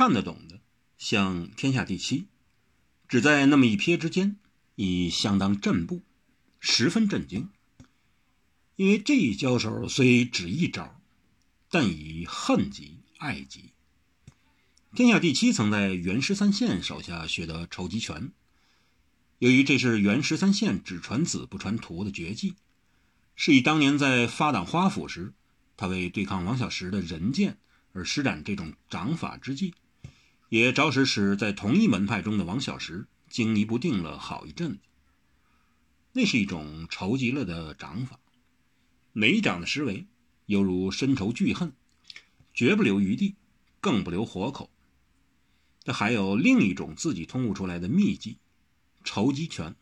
看得懂的，像天下第七，只在那么一瞥之间，已相当震怖，十分震惊。因为这一交手虽只一招，但以恨极爱极。天下第七曾在袁十三县手下学得筹集拳，由于这是袁十三县只传子不传徒的绝技，是以当年在发党花府时，他为对抗王小石的人剑而施展这种掌法之技，也着实使在同一门派中的王小石惊疑不定了好一阵子。那是一种筹集了的掌法。每一掌的施为，犹如深仇巨恨，绝不留余地，更不留活口。这还有另一种自己通悟出来的秘技——筹集拳。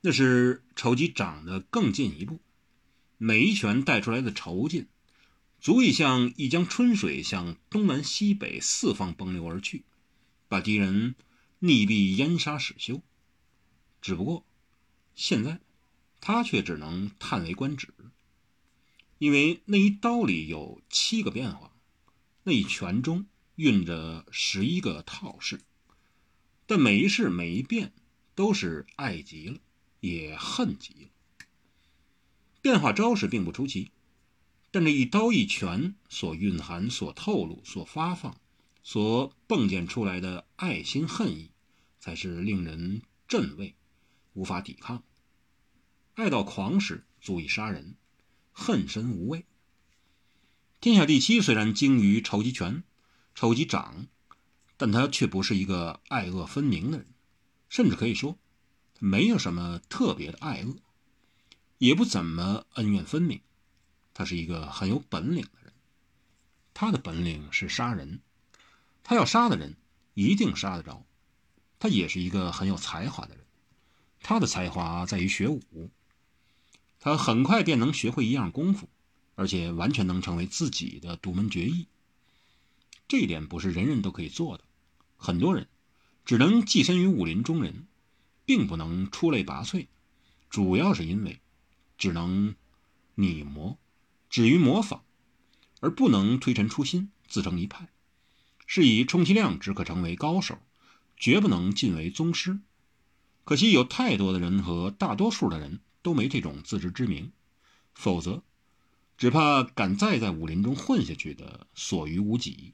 那是筹集掌的更进一步，每一拳带出来的筹劲，足以像一江春水向东南西北四方奔流而去，把敌人溺毙淹杀始休。只不过，现在。他却只能叹为观止，因为那一刀里有七个变化，那一拳中蕴着十一个套式，但每一式每一变都是爱极了，也恨极了。变化招式并不出奇，但这一刀一拳所蕴含、所透露、所发放、所迸溅出来的爱心恨意，才是令人震畏、无法抵抗。爱到狂时，足以杀人；恨深无畏。天下第七虽然精于筹集拳、筹集掌，但他却不是一个爱恶分明的人，甚至可以说，没有什么特别的爱恶，也不怎么恩怨分明。他是一个很有本领的人，他的本领是杀人，他要杀的人一定杀得着。他也是一个很有才华的人，他的才华在于学武。他很快便能学会一样功夫，而且完全能成为自己的独门绝艺。这一点不是人人都可以做的，很多人只能寄身于武林中人，并不能出类拔萃，主要是因为只能拟模，止于模仿，而不能推陈出新，自成一派。是以充其量只可成为高手，绝不能进为宗师。可惜有太多的人和大多数的人。都没这种自知之明，否则，只怕敢再在武林中混下去的所余无几。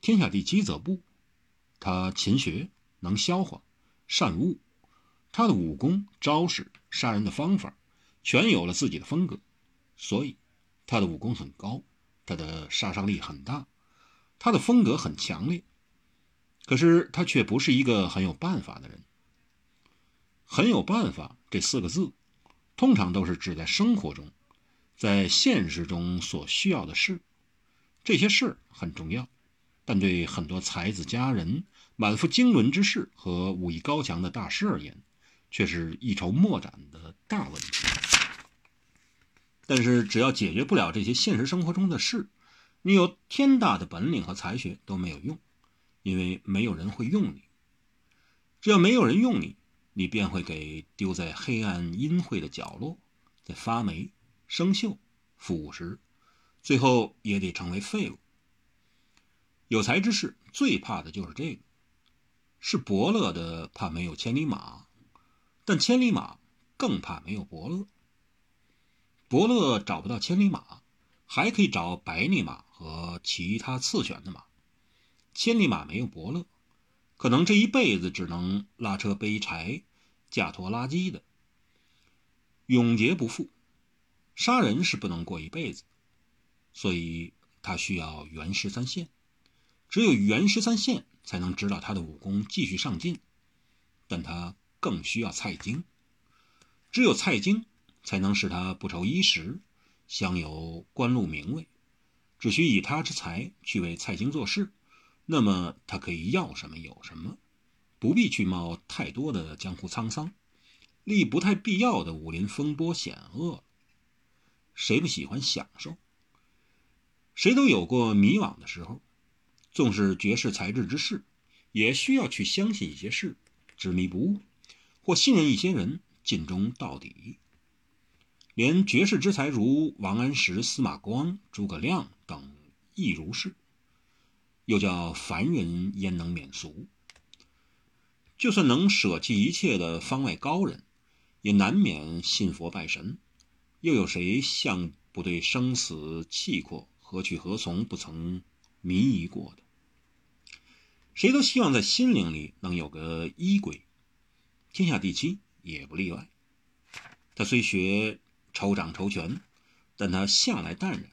天下第七则不，他勤学，能消化，善悟，他的武功、招式、杀人的方法，全有了自己的风格，所以他的武功很高，他的杀伤力很大，他的风格很强烈。可是他却不是一个很有办法的人。很有办法这四个字，通常都是指在生活中，在现实中所需要的事。这些事很重要，但对很多才子佳人、满腹经纶之士和武艺高强的大师而言，却是一筹莫展的大问题。但是，只要解决不了这些现实生活中的事，你有天大的本领和才学都没有用，因为没有人会用你。只要没有人用你。你便会给丢在黑暗阴晦的角落，在发霉、生锈、腐蚀，最后也得成为废物。有才之士最怕的就是这个，是伯乐的怕没有千里马，但千里马更怕没有伯乐。伯乐找不到千里马，还可以找百里马和其他次选的马，千里马没有伯乐。可能这一辈子只能拉车背柴、架拖拉机的，永劫不复。杀人是不能过一辈子，所以他需要袁十三县。只有袁十三县才能指导他的武功继续上进，但他更需要蔡京。只有蔡京才能使他不愁衣食，享有官禄名位。只需以他之才去为蔡京做事。那么他可以要什么有什么，不必去冒太多的江湖沧桑，历不太必要的武林风波险恶。谁不喜欢享受？谁都有过迷惘的时候，纵是绝世才智之士，也需要去相信一些事，执迷不悟，或信任一些人，尽忠到底。连绝世之才如王安石、司马光、诸葛亮等亦如是。又叫凡人焉能免俗？就算能舍弃一切的方外高人，也难免信佛拜神。又有谁向不对生死契阔、何去何从不曾迷疑过的？谁都希望在心灵里能有个依归，天下第七也不例外。他虽学抽掌抽拳，但他向来淡然，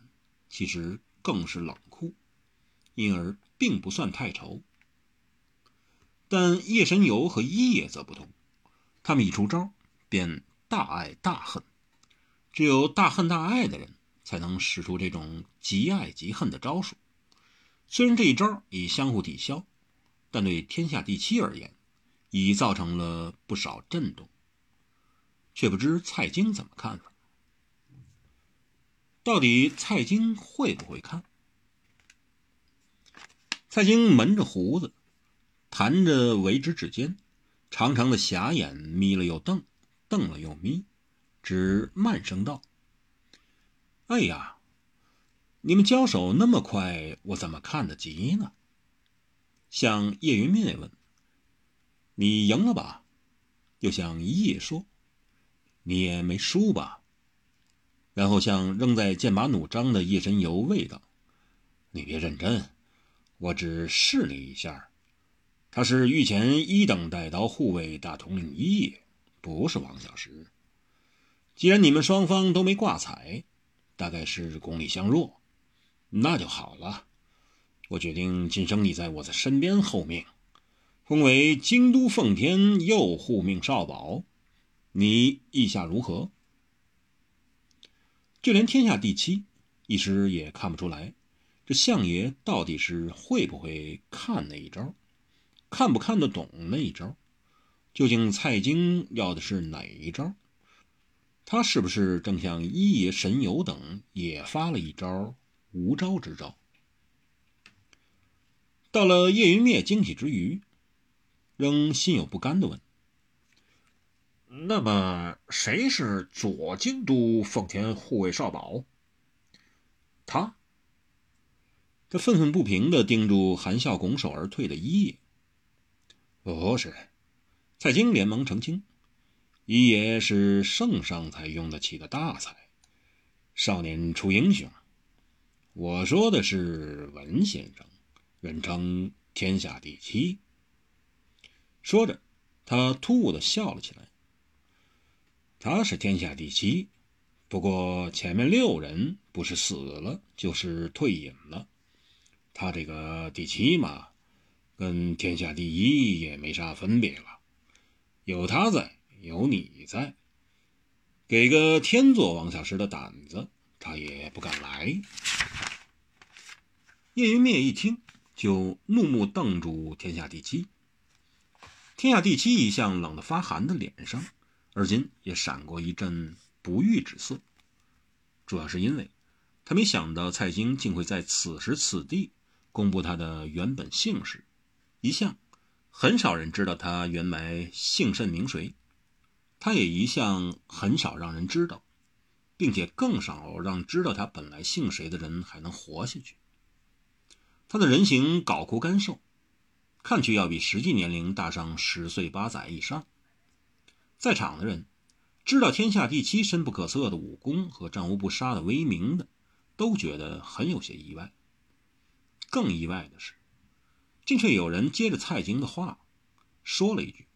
其实更是冷酷，因而并不算太愁。但叶神游和一叶则不同，他们一出招便大爱大恨，只有大恨大爱的人才能使出这种极爱极恨的招数。虽然这一招已相互抵消。但对天下第七而言，已造成了不少震动。却不知蔡京怎么看法？到底蔡京会不会看？蔡京闷着胡子，弹着为之指尖，长长的狭眼眯了又瞪，瞪了又眯，只慢声道：“哎呀，你们交手那么快，我怎么看得及呢？”向叶云灭问：“你赢了吧？”又向叶说：“你也没输吧？”然后向仍在剑拔弩张的叶神游谓道：“你别认真，我只试你一下。他是御前一等带刀护卫大统领一叶，不是王小石。既然你们双方都没挂彩，大概是功力相若，那就好了。”我决定晋升你在我的身边候命，封为京都奉天右护命少保，你意下如何？就连天下第七一时也看不出来，这相爷到底是会不会看那一招，看不看得懂那一招？究竟蔡京要的是哪一招？他是不是正像一爷神游等也发了一招无招之招？到了叶云灭惊喜之余，仍心有不甘地问：“那么谁是左京都奉天护卫少保？”他，他愤愤不平地盯住含笑拱手而退的一爷。不是，蔡京连忙澄清：“一爷是圣上才用得起的大才，少年出英雄。我说的是文先生。”人称天下第七。说着，他突兀的笑了起来。他是天下第七，不过前面六人不是死了，就是退隐了。他这个第七嘛，跟天下第一也没啥分别了。有他在，有你在，给个天作王小石的胆子，他也不敢来。叶云灭一听。就怒目瞪住天下第七。天下第七一向冷得发寒的脸上，而今也闪过一阵不悦之色。主要是因为，他没想到蔡京竟会在此时此地公布他的原本姓氏。一向很少人知道他原来姓甚名谁，他也一向很少让人知道，并且更少让知道他本来姓谁的人还能活下去。他的人形搞枯干瘦，看去要比实际年龄大上十岁八载以上。在场的人，知道天下第七深不可测的武功和战无不杀的威名的，都觉得很有些意外。更意外的是，竟却有人接着蔡京的话，说了一句：“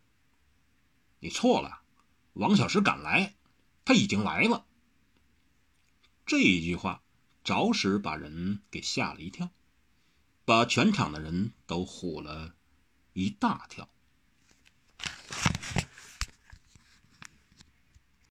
你错了，王小石敢来，他已经来了。”这一句话着实把人给吓了一跳。把全场的人都唬了一大跳。